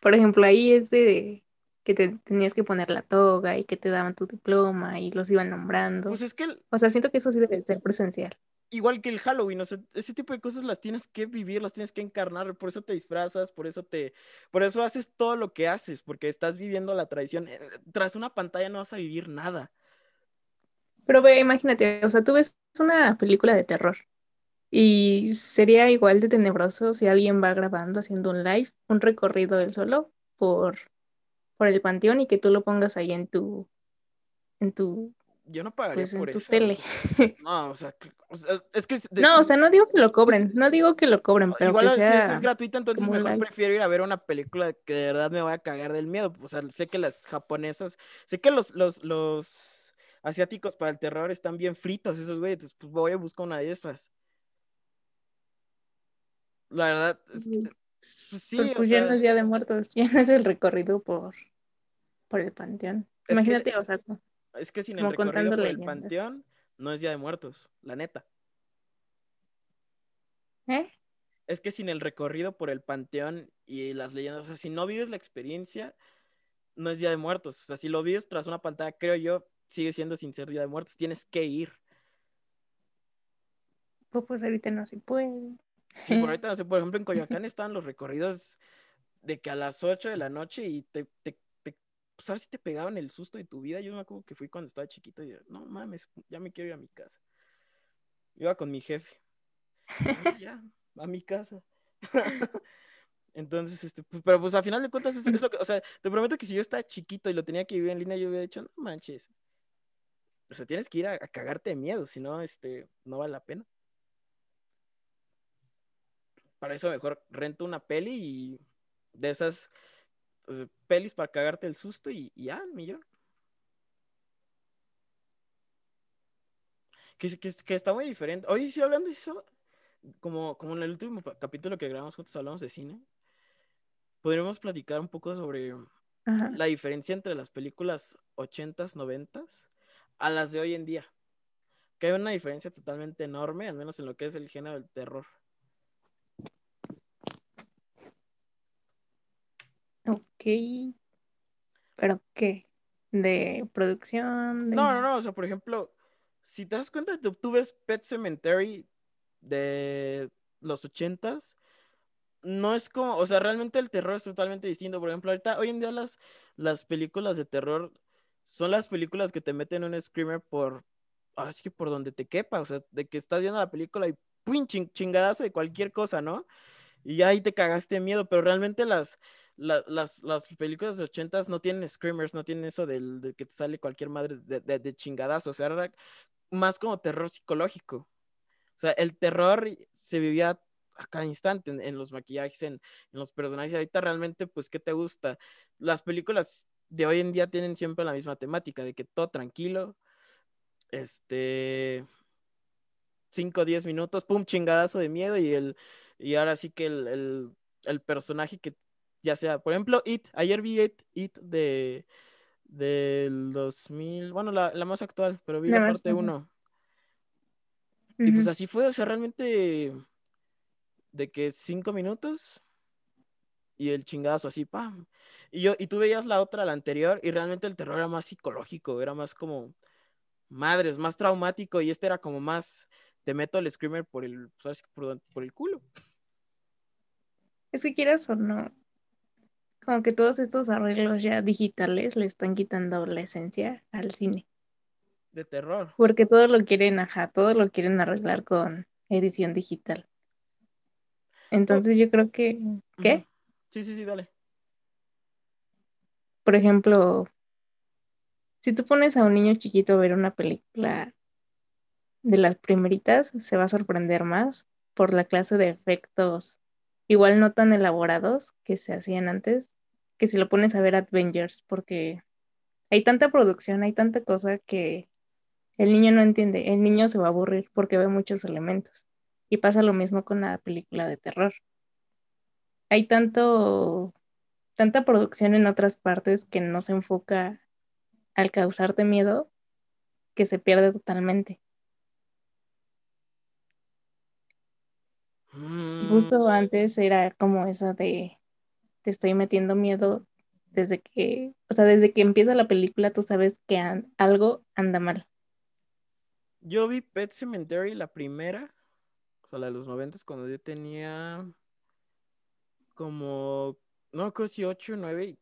por ejemplo, ahí es de que te tenías que poner la toga y que te daban tu diploma y los iban nombrando. pues es que O sea, siento que eso sí debe ser presencial. Igual que el Halloween, o sea, ese tipo de cosas las tienes que vivir, las tienes que encarnar, por eso te disfrazas, por eso te, por eso haces todo lo que haces, porque estás viviendo la tradición. Eh, Tras una pantalla no vas a vivir nada. Pero ve, imagínate, o sea, tú ves una película de terror y sería igual de tenebroso si alguien va grabando, haciendo un live, un recorrido él solo por, por el panteón y que tú lo pongas ahí en tu, en tu Yo no pagaría pues en por tu eso. tele. No, o sea, que- o sea, es que... de- No, o si- sea, no digo que lo cobren, no digo que lo cobren, pero Igual que si sea es gratuita, entonces mejor live. prefiero ir a ver una película que de verdad me voy a cagar del miedo. O sea, sé que las japonesas, sé que los, los, los asiáticos para el terror están bien fritos esos güeyes, entonces pues voy a buscar una de esas. La verdad, es que, pues, sí, o pues ya no es Día de Muertos, ya no es el recorrido por, por el panteón. que- Imagínate, o sea, es que sin el como recorrido por el panteón, no es Día de Muertos, la neta. ¿eh? Es que sin el recorrido por el panteón y las leyendas, o sea, si no vives la experiencia, no es Día de Muertos. O sea, si lo vives tras una pantalla, creo yo, sigue siendo sin ser Día de Muertos. Tienes que ir. Pues, pues ahorita no se puede. Sí, por ahorita, no sé, por ejemplo, en Coyoacán están los recorridos de que a las 8 de la noche y te, te pues ahora sí te pegaban el susto de tu vida. Yo me acuerdo que fui cuando estaba chiquito y no mames, ya me quiero ir a mi casa. Iba con mi jefe. "No, ya, a mi casa. Entonces, este, pues, pero pues a final de cuentas es lo que, o sea, te prometo que si yo estaba chiquito y lo tenía que vivir en línea, yo hubiera dicho, no manches. O sea, tienes que ir a, a cagarte de miedo, si no, este, no vale la pena. Para eso mejor rento una peli y de esas pues, pelis para cagarte el susto y, ya, el millón. Que, que, que está muy diferente. Oye, sí, hablando de eso, como, como en el último capítulo que grabamos juntos hablamos de cine, podríamos platicar un poco sobre Ajá. la diferencia entre las películas 80s, 90s a las de hoy en día. Que hay una diferencia totalmente enorme, al menos en lo que es el género del terror. Ok. ¿Pero qué? ¿De producción? De... No, no, no, o sea, por ejemplo, si te das cuenta, tú, ves Pet Cemetery de los 80s, no es como, o sea, realmente el terror es totalmente distinto. Por ejemplo, ahorita, hoy en día las, las películas de terror son las películas que te meten un screamer por, ahora sí que por donde te quepa, o sea, de que estás viendo la película y ¡pum! Ching, chingadazo de cualquier cosa, ¿no? Y ahí te cagaste de miedo, pero realmente las, la- las, las películas de ochentas no tienen screamers, no tienen eso del, de que te sale cualquier madre de, chingadazo, o sea, más como terror psicológico. O sea, el terror se vivía a cada instante en, los maquillajes, en, los personajes. Ahorita realmente, pues, ¿qué te gusta? Las películas de hoy en día tienen siempre la misma temática, de que todo tranquilo, este, 5 o 10 minutos, pum, chingadazo de miedo y el, y ahora sí que el, el personaje que ya sea, por ejemplo, It, ayer vi It, It de del 2000, bueno, la, la más actual, pero vi La parte ajá. 1. Y pues así fue, o sea, realmente de que cinco minutos y el chingazo así, pam. Y yo, y tú veías la otra, la anterior, y realmente el terror era más psicológico, era más como madres, más traumático, y este era como más te meto el screamer por el, ¿sabes? Por, por el culo. Es que quieras o no, como que todos estos arreglos ya digitales le están quitando la esencia al cine. De terror. Porque todo lo quieren, ajá, todo lo quieren arreglar con edición digital. Entonces yo creo que, ¿qué? Sí, sí, sí, dale. Por ejemplo, si tú pones a un niño chiquito a ver una película de las primeritas, se va a sorprender más por la clase de efectos, igual no tan elaborados que se hacían antes, que si lo pones a ver Avengers, porque hay tanta producción, hay tanta cosa que el niño no entiende, el niño se va a aburrir porque ve muchos elementos. Y pasa lo mismo con la película de terror. Hay tanto, tanta producción en otras partes que no se enfoca al causarte miedo que se pierde totalmente. Y justo Mm, antes era como esa de te estoy metiendo miedo desde que, o sea, desde que empieza la película tú sabes que an- algo anda mal. yo vi Pet Cemetery, la primera, o sea, la de los noventas, cuando yo tenía como, no creo si ocho o nueve,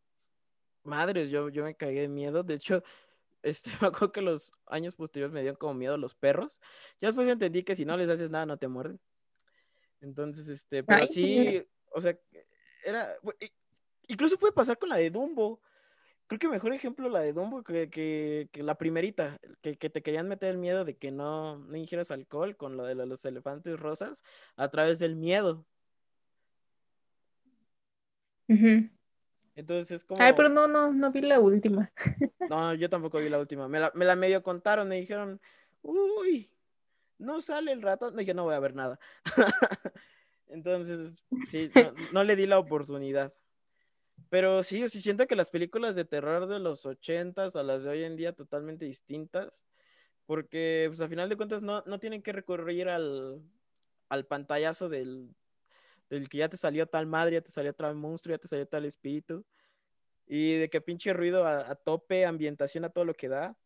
madres, yo, yo me caí de miedo, de hecho, este, me acuerdo que los años posteriores me dieron como miedo los perros, ya después entendí que si no les haces nada no te muerden, entonces, este, pero Ay, sí, o sea, era, incluso puede pasar con la de Dumbo, creo que mejor ejemplo la de Dumbo que, que, que la primerita, que, que, te querían meter el miedo de que no, no ingieras alcohol con lo de los elefantes rosas a través del miedo. Entonces es como... Ay, pero no, no, no vi la última. No, yo tampoco vi la última. Me la, me la medio contaron, me dijeron, uy, no sale el rato. Dije, no voy a ver nada. Entonces, sí, no, le di la oportunidad. Pero sí, sí siento que las películas de terror de los ochentas a las de hoy en día totalmente distintas. Porque, pues, a final de cuentas, no, no tienen que recurrir al, al pantallazo del, del que ya te salió tal madre, ya te salió tal monstruo, ya te salió tal espíritu. Y de que pinche ruido a, tope, ambientación a todo lo que da.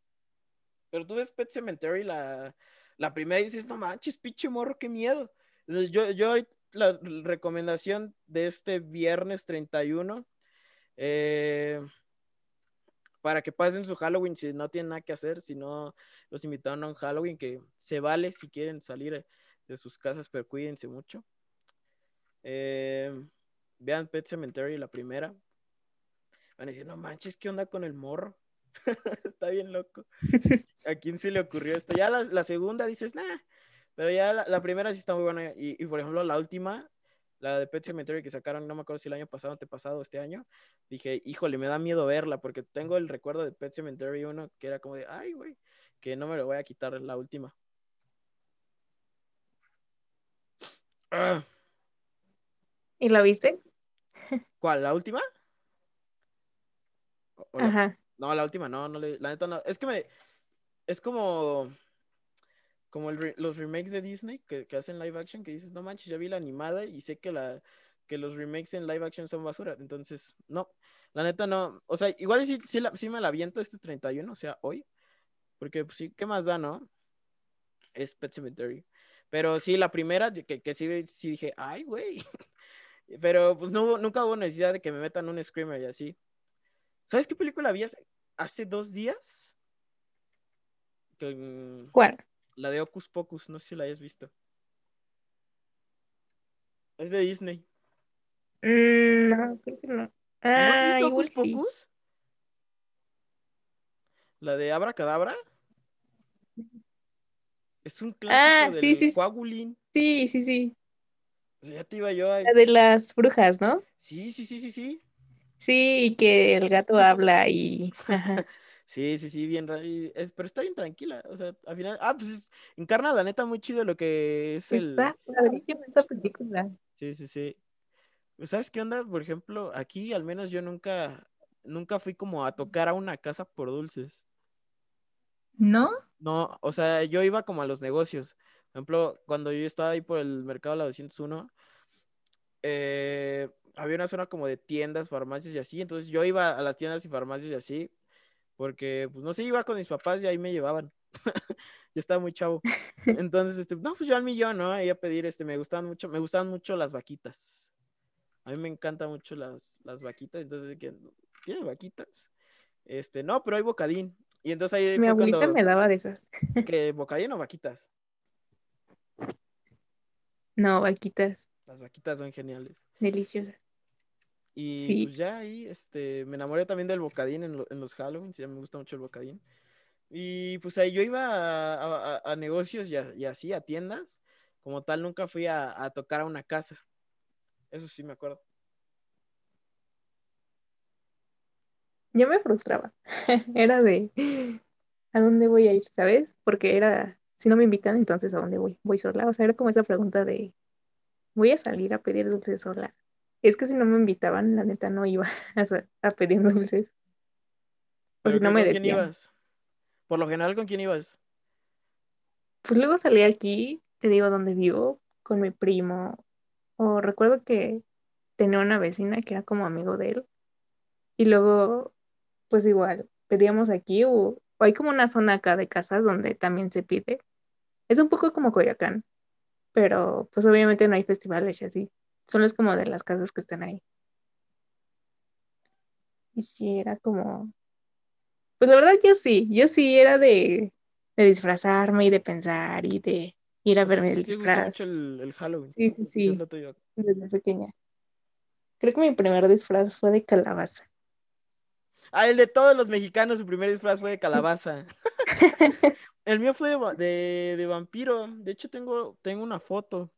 Pero tú ves Pet Cemetery, la, la primera, y dices, no manches, pinche morro, qué miedo. Yo, yo la recomendación de este viernes 31, eh, para que pasen su Halloween si no tienen nada que hacer, si no los invitaron a un Halloween, que se vale si quieren salir de sus casas, pero cuídense mucho. Eh, vean Pet Cemetery, la primera. Van a decir, no manches, ¿qué onda con el morro? Está bien loco. ¿A quién se le ocurrió esto? Ya la, segunda dices, nah, pero ya la, primera sí está muy buena. Y, por ejemplo, la última, la de Pet Cemetery que sacaron, no me acuerdo si el año pasado, antepasado, este año, dije, híjole, me da miedo verla porque tengo el recuerdo de Pet Cemetery 1 que era como de, ay, güey, que no me lo voy a quitar la última. Ah. ¿Y la viste? ¿Cuál? ¿La última? Ajá. No, la última no, no le... la neta no. Es que me. Es como. Como los remakes de Disney que, hacen live action, que dices, no manches, ya vi la animada y sé que la que los remakes en live action son basura. Entonces, no, la neta no. O sea, igual sí, sí, me la aviento este 31, o sea, hoy. Porque, pues sí, ¿qué más da, no? Es Pet Cemetery. Pero sí, la primera, que, que sí, dije, ay, güey. Pero pues no, nunca hubo necesidad de que me metan un screamer y así. ¿Sabes qué película vi hace dos días? ¿Cuál? La de Ocus Pocus, no sé si la hayas visto. Es de Disney. Mm, no, creo que no. ¿No has visto ah, Ocus Pocus? La de Abra Cadabra. Es un clásico ah, sí, del sí, Coagulín. Sí, sí, sí. Ya te iba yo a... La de las brujas, ¿no? Sí, sí, sí, sí, sí. Sí, y que el gato habla y... sí, sí, sí, bien, es, pero está bien tranquila, o sea, al final, ah, pues encarna la neta muy chido lo que es el... Está esa película. Sí, sí, sí. ¿Sabes qué onda? Por ejemplo, aquí al menos yo nunca, nunca fui como a tocar a una casa por dulces. ¿No? No, o sea, yo iba como a los negocios. Por ejemplo, cuando yo estaba ahí por el mercado de la 201, eh, había una zona como de tiendas, farmacias y así. Entonces yo iba a las tiendas y farmacias y así, porque, pues no sé, iba con mis papás y ahí me llevaban. yo estaba muy chavo. Entonces, este, no, pues yo al millón, ¿no? Ahí a pedir, este, me gustaban mucho, me gustaban mucho las vaquitas. A mí me encantan mucho las, las vaquitas. Entonces, ¿tiene vaquitas? Este, no, pero hay bocadín. Y entonces ahí Mi abuelita me daba de esas. ¿Que bocadín o vaquitas? No, vaquitas. Las vaquitas son geniales. Deliciosas. Y pues ya ahí, este, me enamoré también del bocadín en, los Halloween, ya me gusta mucho el bocadín. Y pues ahí yo iba a, negocios y, así, a tiendas. Como tal, nunca fui a, tocar a una casa. Eso sí me acuerdo. Yo me frustraba. era de, ¿a dónde voy a ir? ¿Sabes? Porque era si no me invitan, entonces ¿a dónde voy? Voy sola. O sea, era como esa pregunta de, ¿voy a salir a pedir dulces sola? Es que si no me invitaban, la neta no iba a, pedir dulces. O si no me ¿Con quién ibas? Por lo general, ¿con quién ibas? Pues luego salí aquí, te digo dónde vivo, con mi primo. O recuerdo que tenía una vecina que era como amigo de él. Y luego, pues igual, pedíamos aquí o o hay como una zona acá de casas donde también se pide. Es un poco como Coyacán, pero pues obviamente no hay festivales y así. Solo es como de las casas que están ahí. Y sí, era como... Pues la verdad yo sí, yo sí era de, disfrazarme y de pensar y de ir a verme el disfraz. Mucho el, Halloween. Sí, sí, sí. Desde pequeña. Creo que mi primer disfraz fue de calabaza. Ah, el de todos los mexicanos, su primer disfraz fue de calabaza. el mío fue de, de, de, vampiro. De hecho, tengo, tengo una foto.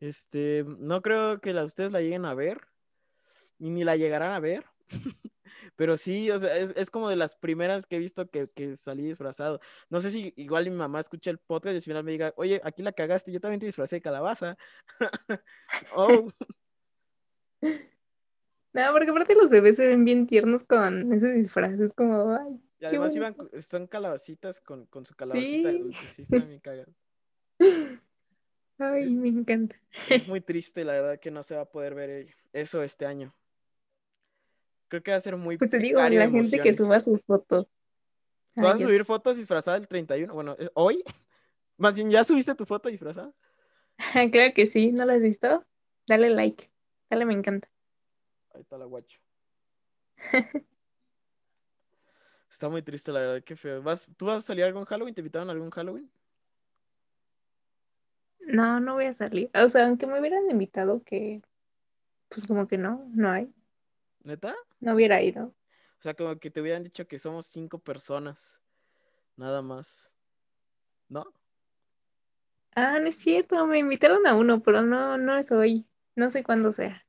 Este, no creo que la, ustedes la lleguen a ver. Ni la llegarán a ver. Pero sí, o sea, es, es, como de las primeras que he visto que, que, salí disfrazado. No sé si igual mi mamá escucha el podcast y al final me diga, oye, aquí la cagaste, yo también te disfrazé de calabaza. oh. No, porque aparte los bebés se ven bien tiernos con ese disfraz, es como, ay. Y además iban, son calabacitas con, con su calabacita Sí. dulce, sí, están bien. Ay, me encanta. Es muy triste, la verdad, que no se va a poder ver eso este año. Creo que va a ser muy Pues te digo, la gente que suba sus fotos. ¿Tú vas Ay, a subir fotos disfrazadas el 31? Bueno, ¿es- ¿hoy? Más bien, ¿ya subiste tu foto disfrazada? Claro que sí, ¿no la has visto? Dale like, dale me encanta. Ahí está la guacho. Está muy triste, la verdad, qué feo. ¿Vas, ¿Tú vas a salir a algún Halloween? ¿Te invitaron a algún Halloween? No, no voy a salir. O sea, aunque me hubieran invitado que, pues como que no, no hay, ¿Neta? no hubiera ido. O sea, como que te hubieran dicho que somos cinco personas. Nada más. ¿No? Ah, no es cierto, me invitaron a uno, pero no, no es hoy. No sé cuándo sea.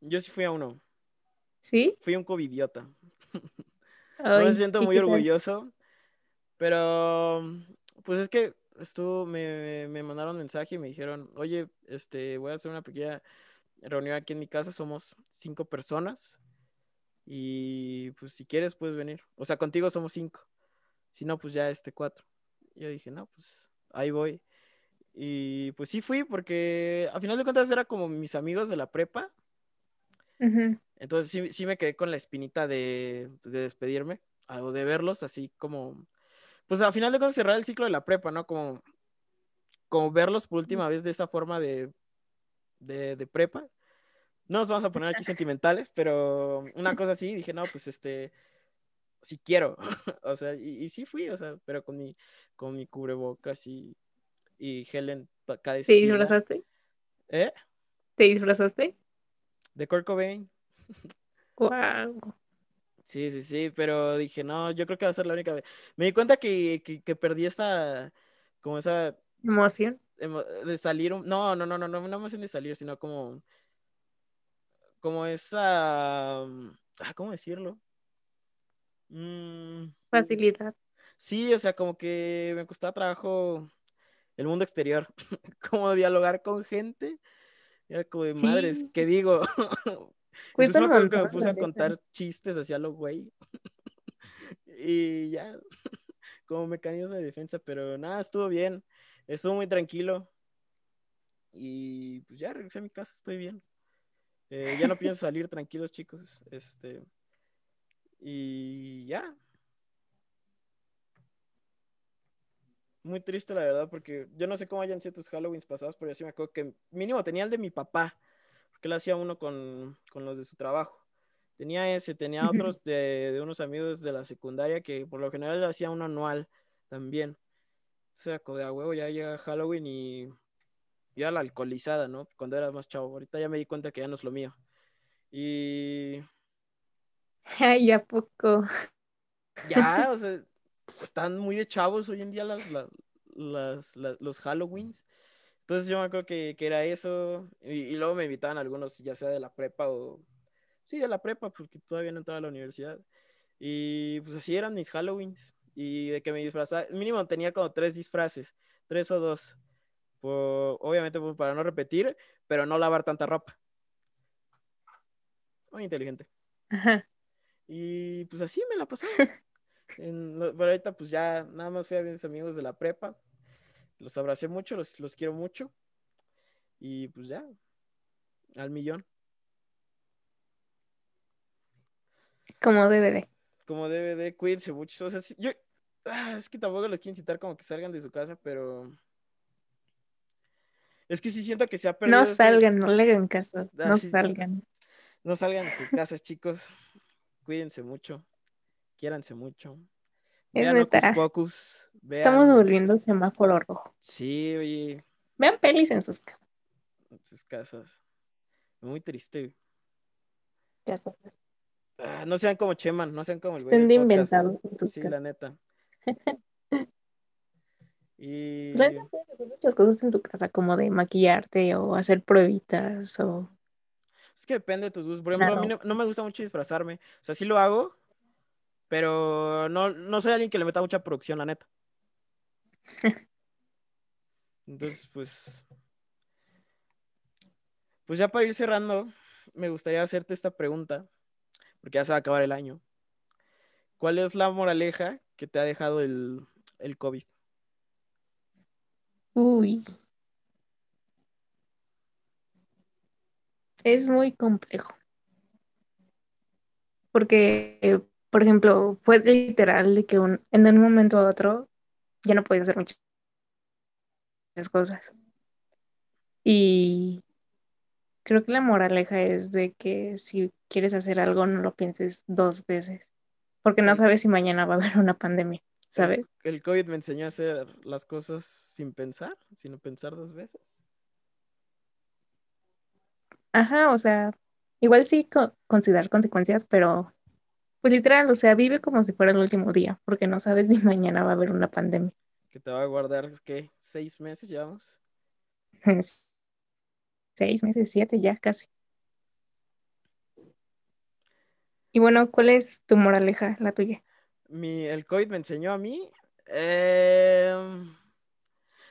Yo sí fui a uno. ¿Sí? Fui un covidiota. No Ay, me siento ¿y muy orgulloso, pero pues es que estuvo, me, me mandaron mensaje y me dijeron, oye, este, voy a hacer una pequeña reunión aquí en mi casa, somos cinco personas y pues si quieres puedes venir. O sea, contigo somos cinco, si no, pues ya este cuatro. Yo dije, no, pues ahí voy. Y pues sí fui porque a final de cuentas era como mis amigos de la prepa. Entonces sí, sí me quedé con la espinita de, de despedirme, o de verlos así como, pues a final de cuentas cerrar el ciclo de la prepa, ¿no? Como, como verlos por última vez de esa forma de, de, de prepa. No nos vamos a poner aquí sentimentales, pero una cosa así, dije, no, pues este, sí quiero, o sea, y, y sí fui, o sea, pero con mi, con mi cubrebocas y, y gel en ta- cada ¿Te disfrazaste? ¿Eh? ¿Te disfrazaste? De Kurt Cobain. Wow. Sí, sí, sí, pero dije, no, yo creo que va a ser la única vez. Me di cuenta que, que, que perdí esa, como esa, Emoción. emo- de salir, un- no, no, no, no, no, no emoción de salir, sino como, como esa, mm, ah, ¿cómo decirlo? Mm, Facilidad. sí, o sea, como que me costaba trabajo el mundo exterior, como dialogar con gente, era como de madres, Sí, ¿qué digo? cuesta Entonces me que me puse a contar chistes hacia lo güey. Y ya, como mecanismo de defensa, pero nada, estuvo bien. Estuvo muy tranquilo. Y pues ya regresé a mi casa, estoy bien. Eh, ya no pienso salir tranquilos, chicos. Este. Y ya. Muy triste, la verdad, porque yo no sé cómo hayan sido tus Halloweens pasados, pero yo sí me acuerdo que mínimo tenía el de mi papá, porque él hacía uno con, con los de su trabajo. Tenía ese, tenía otros de, de unos amigos de la secundaria que por lo general hacía uno anual también. O sea, de a huevo ya llega Halloween y ya la alcoholizada, ¿no? Cuando era más chavo. Ahorita ya me di cuenta que ya no es lo mío. Y Ay, ¿a poco? ya, o sea, están muy de chavos hoy en día las, las, las- las- los Halloweens. Entonces yo me acuerdo que, que era eso. Y, y luego me invitaban algunos, ya sea de la prepa o... Sí, de la prepa, porque todavía no entraba a la universidad. Y pues así eran mis Halloweens. Y de que me disfrazaba, mínimo tenía como tres disfraces, tres o dos. Por- obviamente pues, para no repetir, pero no lavar tanta ropa. Muy inteligente. Ajá. Y pues así me la pasaba. En, pero ahorita pues ya nada más fui a mis amigos de la prepa. Los abracé mucho, los, los quiero mucho. Y pues ya, al millón. Como debe de. Como debe de, cuídense mucho. O sea, yo, ah, es que tampoco los quiero incitar como que salgan de su casa, pero es que sí siento que se ha perdido No salgan, no le hagan caso. Ah, No sí. salgan. No salgan de sus casas, chicos. Cuídense mucho. Quiéranse mucho. Es Vean Hocus. Estamos volviendo semáforo rojo. Sí, oye, Vean pelis en sus ca- en sus casas. Muy triste. casas. Ah, no sean como Cheman, no sean como el güey Estén de inventados Sí, casas. la neta. Y Realmente muchas cosas en tu casa, como de maquillarte o hacer pruebitas o... es que depende de tus gustos. Por ejemplo, a mí no, no me gusta mucho disfrazarme. O sea, sí lo hago, pero no, no soy alguien que le meta mucha producción, la neta. Entonces, pues. Pues ya para ir cerrando, me gustaría hacerte esta pregunta, porque ya se va a acabar el año. ¿Cuál es la moraleja que te ha dejado el, el COVID? Uy, es muy complejo. Porque, por ejemplo, fue literal de que un- en un momento a otro ya no podías hacer muchas cosas. Y creo que la moraleja es de que si quieres hacer algo, no lo pienses dos veces, porque no El- sabes si mañana va a haber una pandemia, El, ¿sabes? el COVID me enseñó a hacer las cosas sin pensar, sin pensar dos veces. Ajá, o sea, igual sí co- considerar consecuencias, pero pues literal, o sea, vive como si fuera el último día, porque no sabes si mañana va a haber una pandemia. Que te va a guardar, ¿qué? ¿Seis meses llevamos? Seis meses, siete ya casi. Y bueno, ¿cuál es tu moraleja, la tuya? Mi, el COVID me enseñó a mí. em,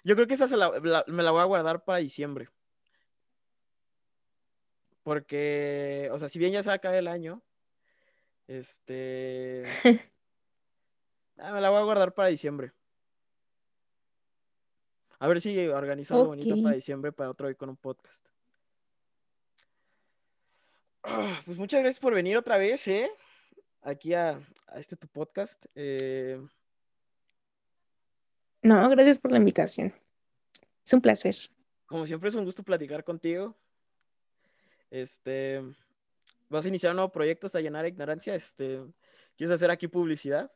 yo creo que esa se la- la- me la voy a guardar para diciembre. Porque, o sea, si bien ya se va a acabar el año, este. ah, me la voy a guardar para diciembre. A ver si organizo algo bonito para diciembre para otro hoy con un podcast. Ah, Pues muchas gracias por venir otra vez, ¿eh? Aquí a, a este tu podcast. Eh, No, gracias por la invitación. Es un placer. como siempre es un gusto platicar contigo. Este, vas a iniciar un nuevo proyecto hasta llenar ignorancia. Este, ¿quieres hacer aquí publicidad?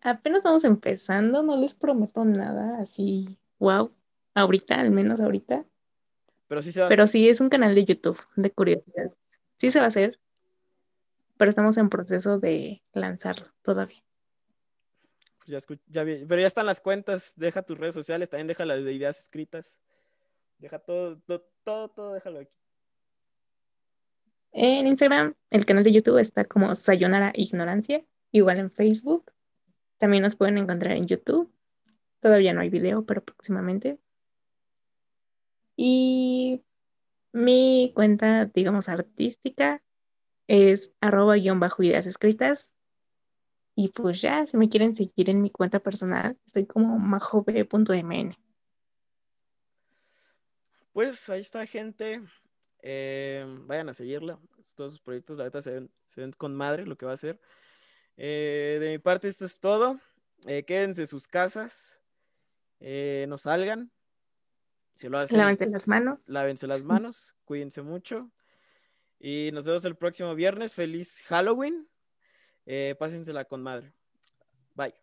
Apenas vamos empezando, no les prometo nada así, wow, ahorita, al menos ahorita, Pero sí se va a pero hacer. sí es un canal de YouTube de curiosidades. Sí se va a hacer, pero estamos en proceso de lanzarlo todavía. Ya escu- ya vi- pero ya están las cuentas. Deja tus redes sociales, también deja las de ideas escritas. Deja todo, todo, todo, todo déjalo aquí. En Instagram, el canal de YouTube está como Sayonara Ignorancia, igual en Facebook. También nos pueden encontrar en YouTube. Todavía no hay video, pero próximamente. Y mi cuenta, digamos, artística es arroba guion bajo ideas escritas. Y pues ya, si me quieren seguir en mi cuenta personal, estoy como majob.mn. Pues ahí está, gente. Eh, vayan a seguirla. Todos sus proyectos, la neta, se ven, se ven con madre lo que va a hacer. Eh, de mi parte, esto es todo. Eh, quédense en sus casas. No salgan. Si lo hacen, Lávense las manos. lávense las manos. Cuídense mucho. Y nos vemos el próximo viernes. Feliz Halloween. Pásensela con madre. Bye.